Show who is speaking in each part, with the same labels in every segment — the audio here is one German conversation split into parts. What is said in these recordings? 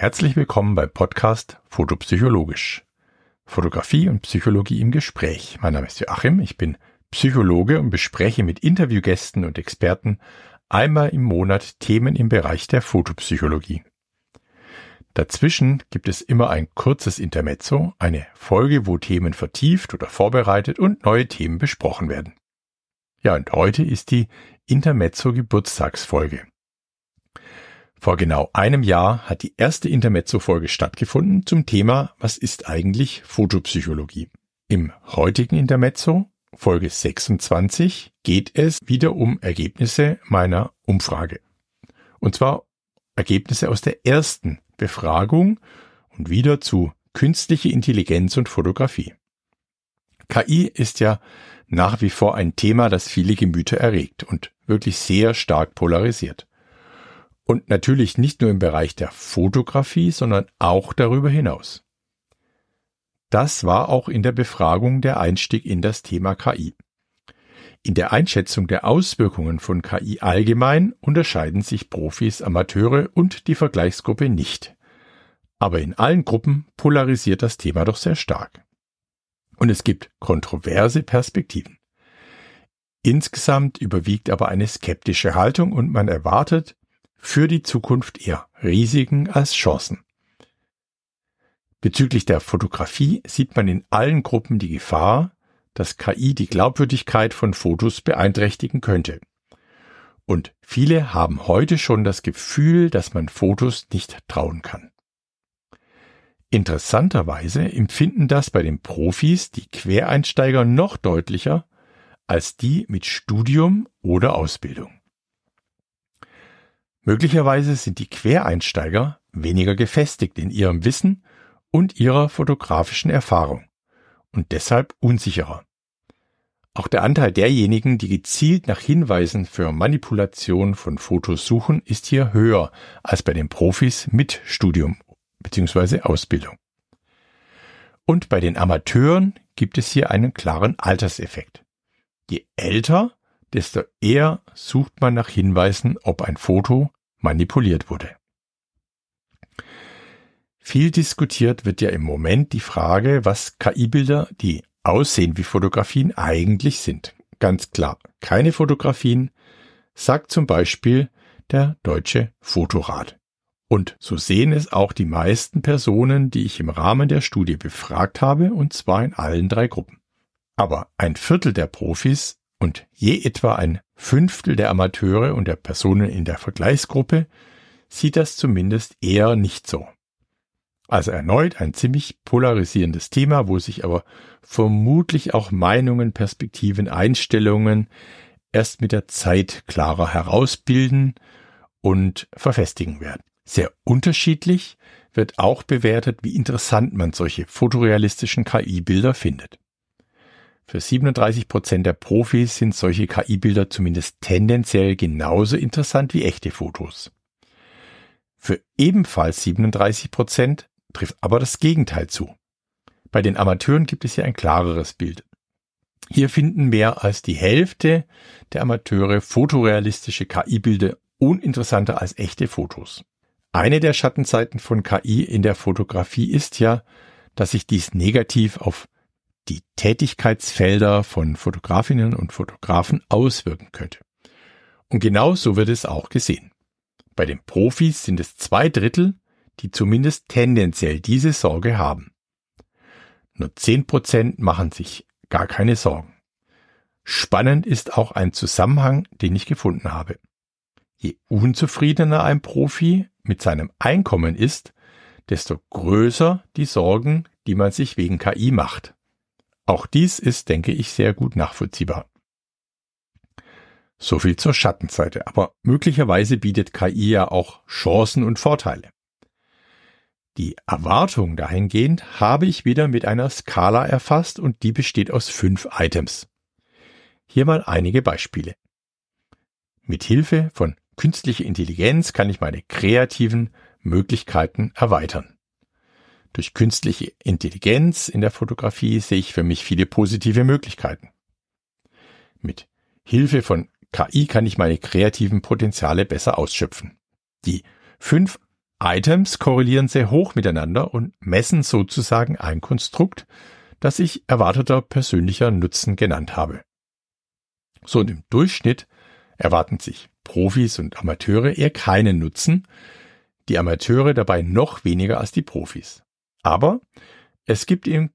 Speaker 1: Herzlich willkommen beim Podcast Fotopsychologisch. Fotografie und Psychologie im Gespräch. Mein Name ist Joachim, ich bin Psychologe und bespreche mit Interviewgästen und Experten einmal im Monat Themen im Bereich der Fotopsychologie. Dazwischen gibt es immer ein kurzes Intermezzo, eine Folge, wo Themen vertieft oder vorbereitet und neue Themen besprochen werden. Ja, und heute ist die Intermezzo Geburtstagsfolge. Vor genau einem Jahr hat die erste Intermezzo-Folge stattgefunden zum Thema Was ist eigentlich Fotopsychologie? Im heutigen Intermezzo, Folge 26, geht es wieder um Ergebnisse meiner Umfrage. Und zwar Ergebnisse aus der ersten Befragung und wieder zu künstliche Intelligenz und Fotografie. KI ist ja nach wie vor ein Thema, das viele Gemüter erregt und wirklich sehr stark polarisiert. Und natürlich nicht nur im Bereich der Fotografie, sondern auch darüber hinaus. Das war auch in der Befragung der Einstieg in das Thema KI. In der Einschätzung der Auswirkungen von KI allgemein unterscheiden sich Profis, Amateure und die Vergleichsgruppe nicht. Aber in allen Gruppen polarisiert das Thema doch sehr stark. Und es gibt kontroverse Perspektiven. Insgesamt überwiegt aber eine skeptische Haltung und man erwartet für die Zukunft eher Risiken als Chancen. Bezüglich der Fotografie sieht man in allen Gruppen die Gefahr, dass KI die Glaubwürdigkeit von Fotos beeinträchtigen könnte. Und viele haben heute schon das Gefühl, dass man Fotos nicht trauen kann. Interessanterweise empfinden das bei den Profis die Quereinsteiger noch deutlicher als die mit Studium oder Ausbildung. Möglicherweise sind die Quereinsteiger weniger gefestigt in ihrem Wissen und ihrer fotografischen Erfahrung und deshalb unsicherer. Auch der Anteil derjenigen, die gezielt nach Hinweisen für Manipulation von Fotos suchen, ist hier höher als bei den Profis mit Studium bzw. Ausbildung. Und bei den Amateuren gibt es hier einen klaren Alterseffekt. Je älter, desto eher sucht man nach Hinweisen, ob ein Foto manipuliert wurde. Viel diskutiert wird ja im Moment die Frage, was KI-Bilder, die aussehen wie Fotografien, eigentlich sind. Ganz klar, keine Fotografien, sagt zum Beispiel der Deutsche Fotorat. Und so sehen es auch die meisten Personen, die ich im Rahmen der Studie befragt habe, und zwar in allen drei Gruppen. Aber ein Viertel der Profis und je etwa ein Fünftel der Amateure und der Personen in der Vergleichsgruppe sieht das zumindest eher nicht so. Also erneut ein ziemlich polarisierendes Thema, wo sich aber vermutlich auch Meinungen, Perspektiven, Einstellungen erst mit der Zeit klarer herausbilden und verfestigen werden. Sehr unterschiedlich wird auch bewertet, wie interessant man solche fotorealistischen KI-Bilder findet. Für 37 Prozent der Profis sind solche KI-Bilder zumindest tendenziell genauso interessant wie echte Fotos. Für ebenfalls 37 Prozent trifft aber das Gegenteil zu. Bei den Amateuren gibt es hier ein klareres Bild. Hier finden mehr als die Hälfte der Amateure fotorealistische KI-Bilder uninteressanter als echte Fotos. Eine der Schattenseiten von KI in der Fotografie ist ja, dass sich dies negativ auf die Tätigkeitsfelder von Fotografinnen und Fotografen auswirken könnte. Und genau so wird es auch gesehen. Bei den Profis sind es zwei Drittel, die zumindest tendenziell diese Sorge haben. Nur zehn Prozent machen sich gar keine Sorgen. Spannend ist auch ein Zusammenhang, den ich gefunden habe. Je unzufriedener ein Profi mit seinem Einkommen ist, desto größer die Sorgen, die man sich wegen KI macht. Auch dies ist, denke ich, sehr gut nachvollziehbar. So viel zur Schattenseite, aber möglicherweise bietet KI ja auch Chancen und Vorteile. Die Erwartung dahingehend habe ich wieder mit einer Skala erfasst und die besteht aus fünf Items. Hier mal einige Beispiele. Mit Hilfe von künstlicher Intelligenz kann ich meine kreativen Möglichkeiten erweitern. Durch künstliche Intelligenz in der Fotografie sehe ich für mich viele positive Möglichkeiten. Mit Hilfe von KI kann ich meine kreativen Potenziale besser ausschöpfen. Die fünf Items korrelieren sehr hoch miteinander und messen sozusagen ein Konstrukt, das ich erwarteter persönlicher Nutzen genannt habe. So und im Durchschnitt erwarten sich Profis und Amateure eher keinen Nutzen, die Amateure dabei noch weniger als die Profis. Aber es gibt in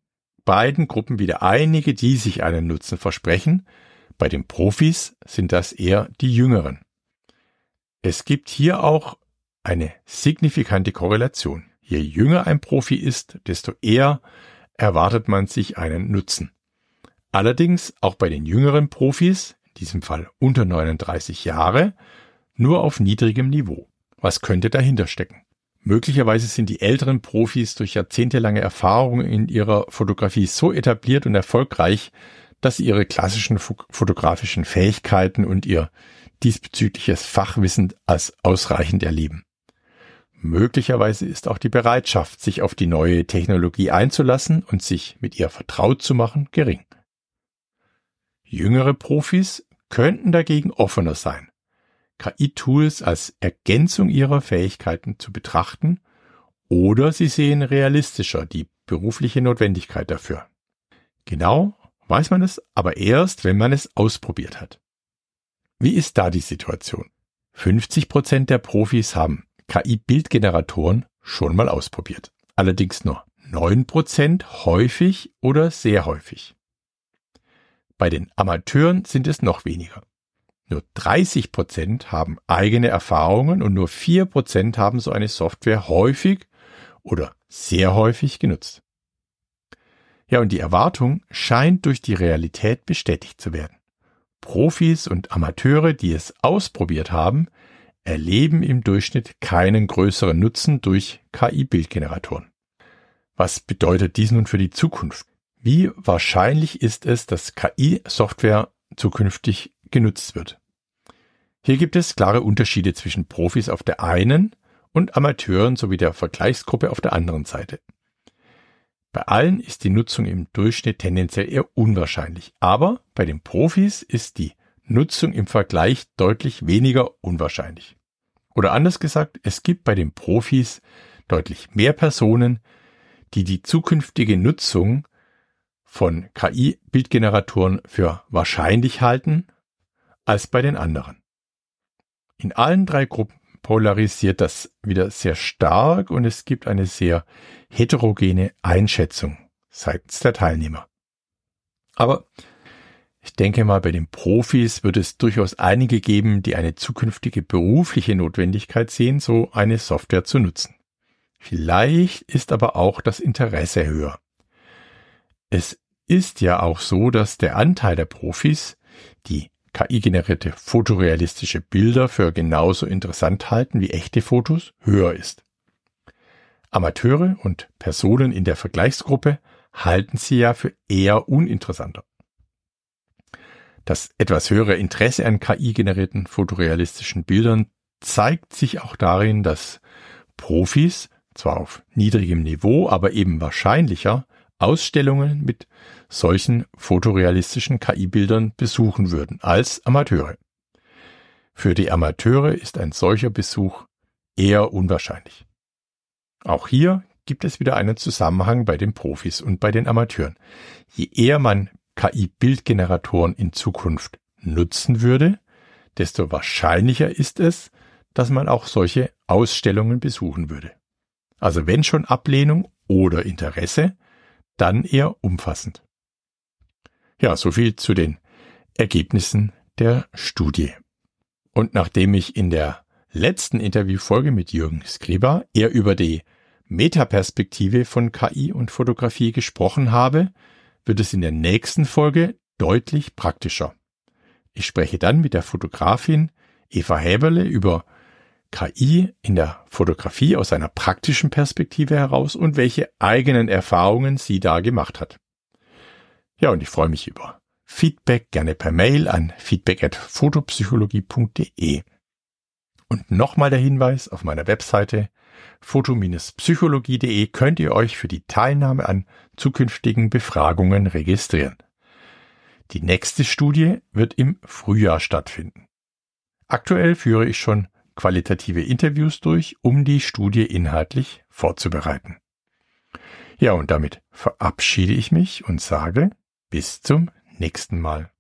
Speaker 1: beiden Gruppen wieder einige, die sich einen Nutzen versprechen. Bei den Profis sind das eher die Jüngeren. Es gibt hier auch eine signifikante Korrelation. Je jünger ein Profi ist, desto eher erwartet man sich einen Nutzen. Allerdings auch bei den jüngeren Profis, in diesem Fall unter 39 Jahre, nur auf niedrigem Niveau. Was könnte dahinter stecken? Möglicherweise sind die älteren Profis durch jahrzehntelange Erfahrung in ihrer Fotografie so etabliert und erfolgreich, dass sie ihre klassischen fotografischen Fähigkeiten und ihr diesbezügliches Fachwissen als ausreichend erleben. Möglicherweise ist auch die Bereitschaft, sich auf die neue Technologie einzulassen und sich mit ihr vertraut zu machen, gering. Jüngere Profis könnten dagegen offener sein KI-Tools als Ergänzung ihrer Fähigkeiten zu betrachten oder sie sehen realistischer die berufliche Notwendigkeit dafür. Genau weiß man es aber erst, wenn man es ausprobiert hat. Wie ist da die Situation? 50 Prozent der Profis haben KI-Bildgeneratoren schon mal ausprobiert. Allerdings nur 9 Prozent häufig oder sehr häufig. Bei den Amateuren sind es noch weniger. Nur 30 Prozent haben eigene Erfahrungen und nur 4 Prozent haben so eine Software häufig oder sehr häufig genutzt. Ja, und die Erwartung scheint durch die Realität bestätigt zu werden. Profis und Amateure, die es ausprobiert haben, erleben im Durchschnitt keinen größeren Nutzen durch KI-Bildgeneratoren. Was bedeutet dies nun für die Zukunft? Wie wahrscheinlich ist es, dass KI-Software zukünftig genutzt wird? Hier gibt es klare Unterschiede zwischen Profis auf der einen und Amateuren sowie der Vergleichsgruppe auf der anderen Seite. Bei allen ist die Nutzung im Durchschnitt tendenziell eher unwahrscheinlich, aber bei den Profis ist die Nutzung im Vergleich deutlich weniger unwahrscheinlich. Oder anders gesagt, es gibt bei den Profis deutlich mehr Personen, die die zukünftige Nutzung von KI-Bildgeneratoren für wahrscheinlich halten, als bei den anderen. In allen drei Gruppen polarisiert das wieder sehr stark und es gibt eine sehr heterogene Einschätzung seitens der Teilnehmer. Aber ich denke mal, bei den Profis wird es durchaus einige geben, die eine zukünftige berufliche Notwendigkeit sehen, so eine Software zu nutzen. Vielleicht ist aber auch das Interesse höher. Es ist ja auch so, dass der Anteil der Profis, die KI-generierte fotorealistische Bilder für genauso interessant halten wie echte Fotos höher ist. Amateure und Personen in der Vergleichsgruppe halten sie ja für eher uninteressanter. Das etwas höhere Interesse an KI-generierten fotorealistischen Bildern zeigt sich auch darin, dass Profis, zwar auf niedrigem Niveau, aber eben wahrscheinlicher, Ausstellungen mit solchen fotorealistischen KI-Bildern besuchen würden als Amateure. Für die Amateure ist ein solcher Besuch eher unwahrscheinlich. Auch hier gibt es wieder einen Zusammenhang bei den Profis und bei den Amateuren. Je eher man KI-Bildgeneratoren in Zukunft nutzen würde, desto wahrscheinlicher ist es, dass man auch solche Ausstellungen besuchen würde. Also wenn schon Ablehnung oder Interesse, dann eher umfassend. Ja, so viel zu den Ergebnissen der Studie. Und nachdem ich in der letzten Interviewfolge mit Jürgen Skriba eher über die Metaperspektive von KI und Fotografie gesprochen habe, wird es in der nächsten Folge deutlich praktischer. Ich spreche dann mit der Fotografin Eva Häberle über KI in der Fotografie aus einer praktischen Perspektive heraus und welche eigenen Erfahrungen sie da gemacht hat. Ja, und ich freue mich über Feedback gerne per Mail an feedback@fotopsychologie.de. Und nochmal der Hinweis auf meiner Webseite foto-psychologie.de könnt ihr euch für die Teilnahme an zukünftigen Befragungen registrieren. Die nächste Studie wird im Frühjahr stattfinden. Aktuell führe ich schon qualitative Interviews durch, um die Studie inhaltlich vorzubereiten. Ja, und damit verabschiede ich mich und sage bis zum nächsten Mal.